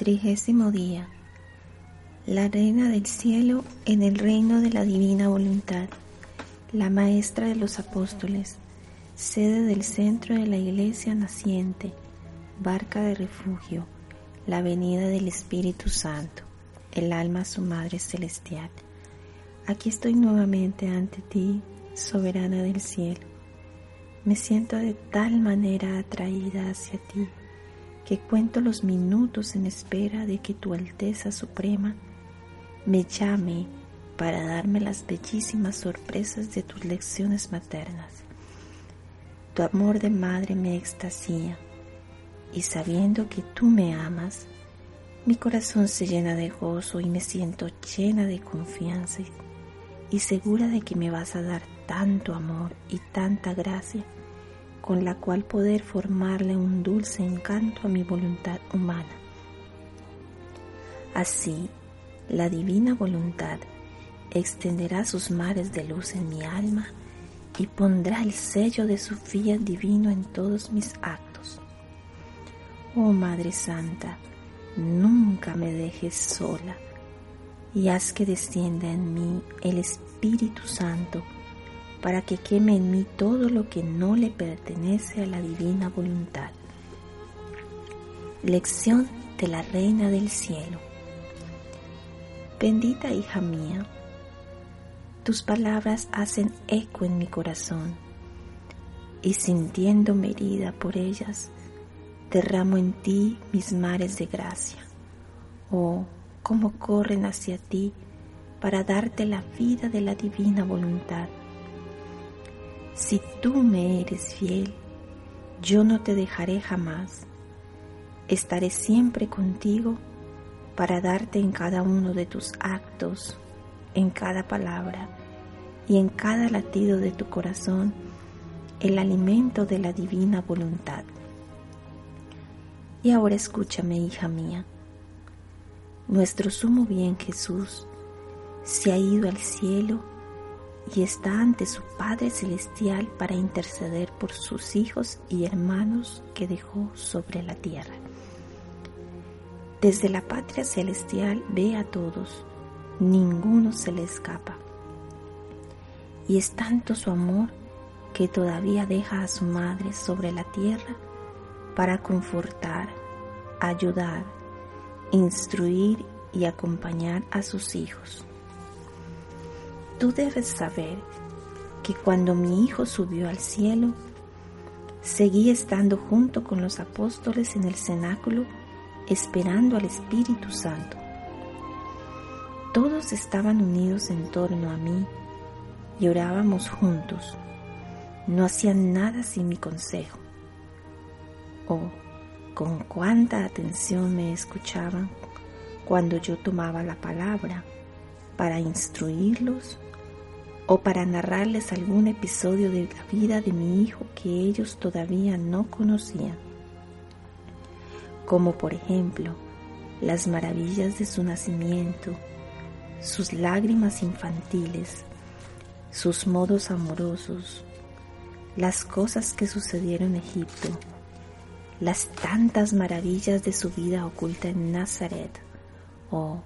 Trigésimo día. La Reina del Cielo en el reino de la Divina Voluntad, la Maestra de los Apóstoles, sede del centro de la Iglesia naciente, barca de refugio, la venida del Espíritu Santo, el alma su Madre Celestial. Aquí estoy nuevamente ante ti, soberana del cielo. Me siento de tal manera atraída hacia ti que cuento los minutos en espera de que tu Alteza Suprema me llame para darme las bellísimas sorpresas de tus lecciones maternas. Tu amor de madre me extasía y sabiendo que tú me amas, mi corazón se llena de gozo y me siento llena de confianza y segura de que me vas a dar tanto amor y tanta gracia con la cual poder formarle un dulce encanto a mi voluntad humana. Así, la divina voluntad extenderá sus mares de luz en mi alma y pondrá el sello de su fiat divino en todos mis actos. Oh Madre Santa, nunca me dejes sola y haz que descienda en mí el Espíritu Santo para que queme en mí todo lo que no le pertenece a la divina voluntad. Lección de la Reina del Cielo. Bendita hija mía, tus palabras hacen eco en mi corazón y sintiéndome herida por ellas, derramo en ti mis mares de gracia. Oh, cómo corren hacia ti para darte la vida de la divina voluntad si tú me eres fiel, yo no te dejaré jamás. Estaré siempre contigo para darte en cada uno de tus actos, en cada palabra y en cada latido de tu corazón el alimento de la divina voluntad. Y ahora escúchame, hija mía. Nuestro sumo bien Jesús se ha ido al cielo y está ante su Padre Celestial para interceder por sus hijos y hermanos que dejó sobre la tierra. Desde la patria celestial ve a todos, ninguno se le escapa. Y es tanto su amor que todavía deja a su madre sobre la tierra para confortar, ayudar, instruir y acompañar a sus hijos. Tú debes saber que cuando mi Hijo subió al cielo, seguí estando junto con los apóstoles en el cenáculo esperando al Espíritu Santo. Todos estaban unidos en torno a mí y orábamos juntos. No hacían nada sin mi consejo. Oh, con cuánta atención me escuchaban cuando yo tomaba la palabra para instruirlos o para narrarles algún episodio de la vida de mi hijo que ellos todavía no conocían, como por ejemplo las maravillas de su nacimiento, sus lágrimas infantiles, sus modos amorosos, las cosas que sucedieron en Egipto, las tantas maravillas de su vida oculta en Nazaret, o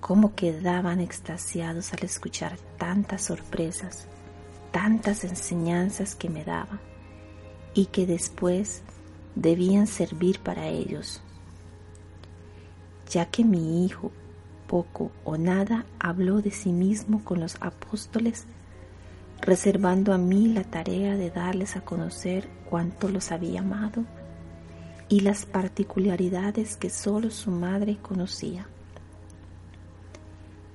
cómo quedaban extasiados al escuchar tantas sorpresas, tantas enseñanzas que me daba y que después debían servir para ellos, ya que mi hijo poco o nada habló de sí mismo con los apóstoles, reservando a mí la tarea de darles a conocer cuánto los había amado y las particularidades que solo su madre conocía.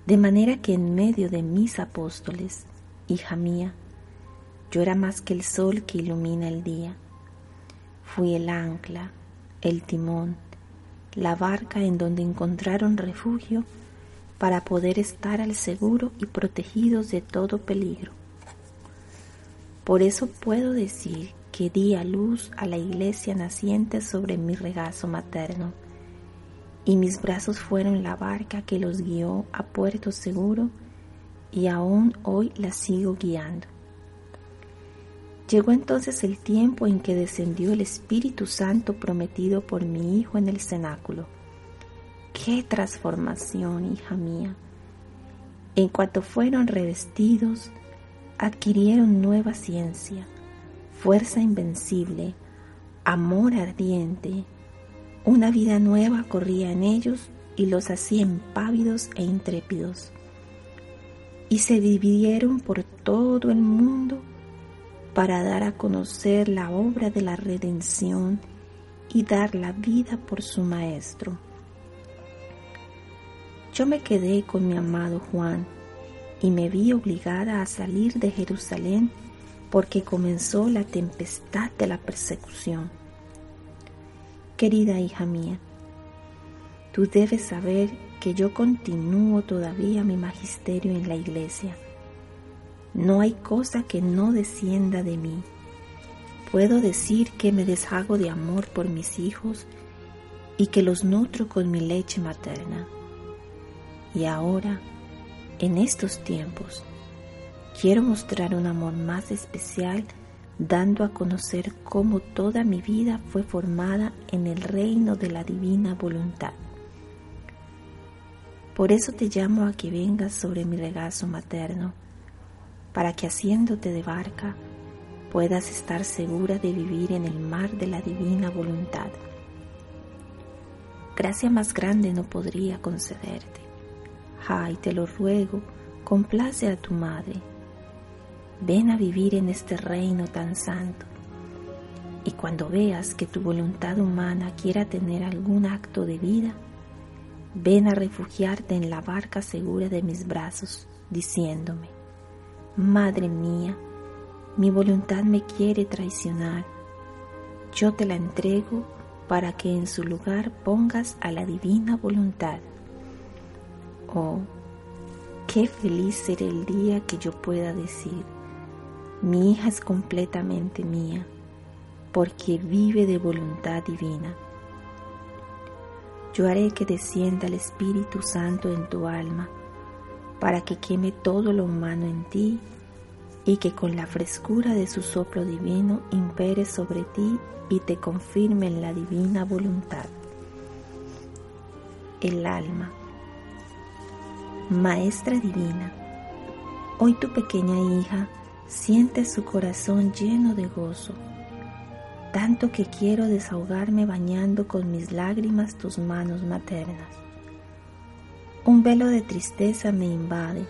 De manera que en medio de mis apóstoles, hija mía, yo era más que el sol que ilumina el día. Fui el ancla, el timón, la barca en donde encontraron refugio para poder estar al seguro y protegidos de todo peligro. Por eso puedo decir que di a luz a la iglesia naciente sobre mi regazo materno y mis brazos fueron la barca que los guió a puerto seguro y aún hoy la sigo guiando. Llegó entonces el tiempo en que descendió el Espíritu Santo prometido por mi Hijo en el cenáculo, qué transformación, hija mía. En cuanto fueron revestidos, adquirieron nueva ciencia, fuerza invencible, amor ardiente. Una vida nueva corría en ellos y los hacía impávidos e intrépidos. Y se dividieron por todo el mundo para dar a conocer la obra de la redención y dar la vida por su Maestro. Yo me quedé con mi amado Juan y me vi obligada a salir de Jerusalén porque comenzó la tempestad de la persecución. Querida hija mía, tú debes saber que yo continúo todavía mi magisterio en la iglesia. No hay cosa que no descienda de mí. Puedo decir que me deshago de amor por mis hijos y que los nutro con mi leche materna. Y ahora, en estos tiempos, quiero mostrar un amor más especial dando a conocer cómo toda mi vida fue formada en el reino de la divina voluntad. Por eso te llamo a que vengas sobre mi regazo materno, para que haciéndote de barca puedas estar segura de vivir en el mar de la divina voluntad. Gracia más grande no podría concederte. Ay, te lo ruego, complace a tu madre. Ven a vivir en este reino tan santo. Y cuando veas que tu voluntad humana quiera tener algún acto de vida, ven a refugiarte en la barca segura de mis brazos, diciéndome, Madre mía, mi voluntad me quiere traicionar. Yo te la entrego para que en su lugar pongas a la divina voluntad. Oh, qué feliz será el día que yo pueda decir, mi hija es completamente mía, porque vive de voluntad divina. Yo haré que descienda el Espíritu Santo en tu alma, para que queme todo lo humano en ti y que con la frescura de su soplo divino impere sobre ti y te confirme en la divina voluntad. El alma. Maestra Divina, hoy tu pequeña hija siente su corazón lleno de gozo, tanto que quiero desahogarme bañando con mis lágrimas tus manos maternas. Un velo de tristeza me invade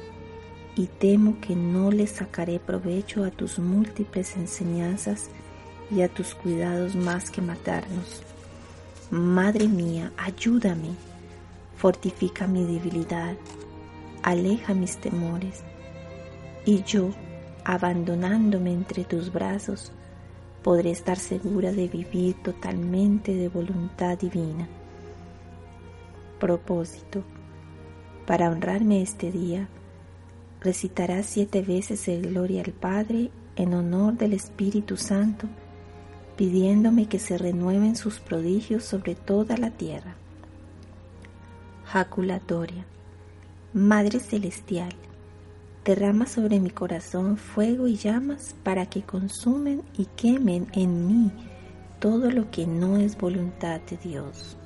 y temo que no le sacaré provecho a tus múltiples enseñanzas y a tus cuidados más que matarnos. Madre mía, ayúdame, fortifica mi debilidad aleja mis temores, y yo, abandonándome entre tus brazos, podré estar segura de vivir totalmente de voluntad divina. Propósito. Para honrarme este día, recitarás siete veces el Gloria al Padre en honor del Espíritu Santo, pidiéndome que se renueven sus prodigios sobre toda la tierra. Jaculatoria. Madre Celestial, derrama sobre mi corazón fuego y llamas para que consumen y quemen en mí todo lo que no es voluntad de Dios.